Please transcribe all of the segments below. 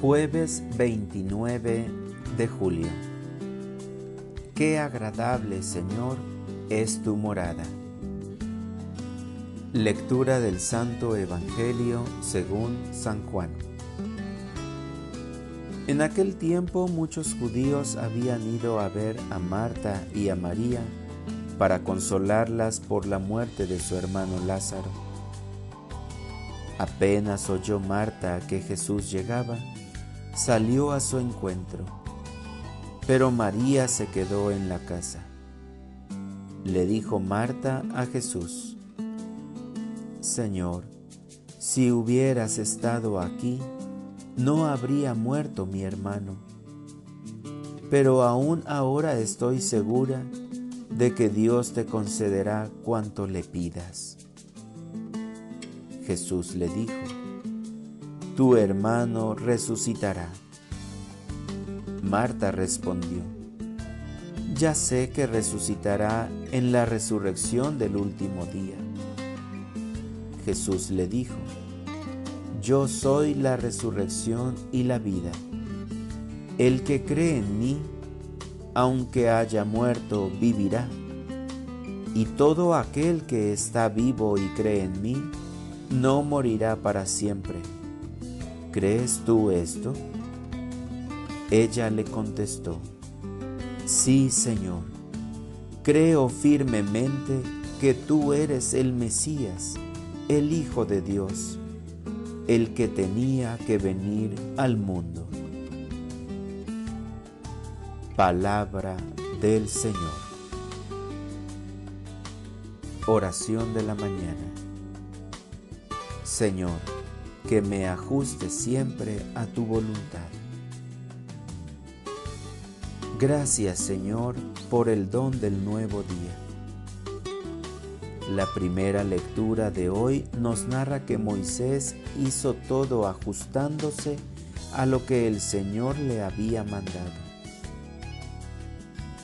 Jueves 29 de julio. Qué agradable, Señor, es tu morada. Lectura del Santo Evangelio según San Juan. En aquel tiempo muchos judíos habían ido a ver a Marta y a María para consolarlas por la muerte de su hermano Lázaro. Apenas oyó Marta que Jesús llegaba, salió a su encuentro, pero María se quedó en la casa. Le dijo Marta a Jesús, Señor, si hubieras estado aquí, no habría muerto mi hermano. Pero aún ahora estoy segura de que Dios te concederá cuanto le pidas. Jesús le dijo, tu hermano resucitará. Marta respondió, ya sé que resucitará en la resurrección del último día. Jesús le dijo, yo soy la resurrección y la vida. El que cree en mí, aunque haya muerto, vivirá. Y todo aquel que está vivo y cree en mí, no morirá para siempre. ¿Crees tú esto? Ella le contestó, sí, Señor, creo firmemente que tú eres el Mesías, el Hijo de Dios, el que tenía que venir al mundo. Palabra del Señor. Oración de la mañana. Señor, que me ajuste siempre a tu voluntad. Gracias Señor por el don del nuevo día. La primera lectura de hoy nos narra que Moisés hizo todo ajustándose a lo que el Señor le había mandado.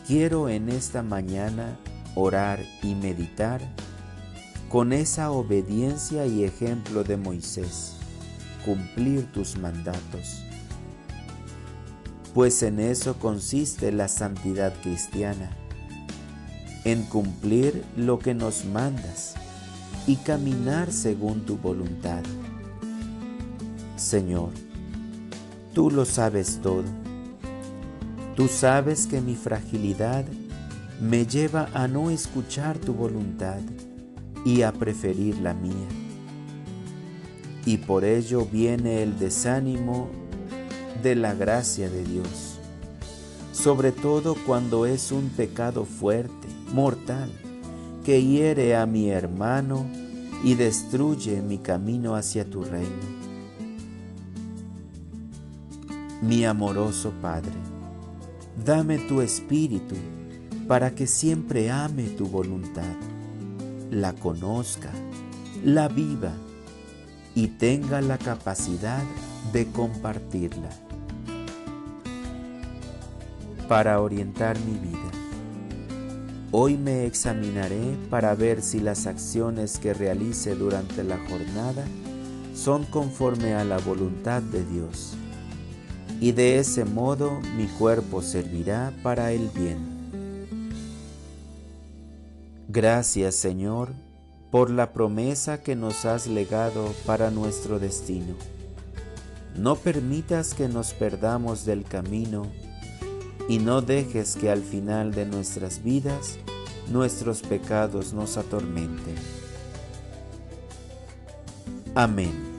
Quiero en esta mañana orar y meditar con esa obediencia y ejemplo de Moisés cumplir tus mandatos. Pues en eso consiste la santidad cristiana, en cumplir lo que nos mandas y caminar según tu voluntad. Señor, tú lo sabes todo. Tú sabes que mi fragilidad me lleva a no escuchar tu voluntad y a preferir la mía y por ello viene el desánimo de la gracia de Dios, sobre todo cuando es un pecado fuerte, mortal, que hiere a mi hermano y destruye mi camino hacia tu reino. Mi amoroso Padre, dame tu espíritu para que siempre ame tu voluntad, la conozca, la viva, y tenga la capacidad de compartirla. Para orientar mi vida. Hoy me examinaré para ver si las acciones que realice durante la jornada son conforme a la voluntad de Dios. Y de ese modo mi cuerpo servirá para el bien. Gracias Señor por la promesa que nos has legado para nuestro destino. No permitas que nos perdamos del camino y no dejes que al final de nuestras vidas nuestros pecados nos atormenten. Amén.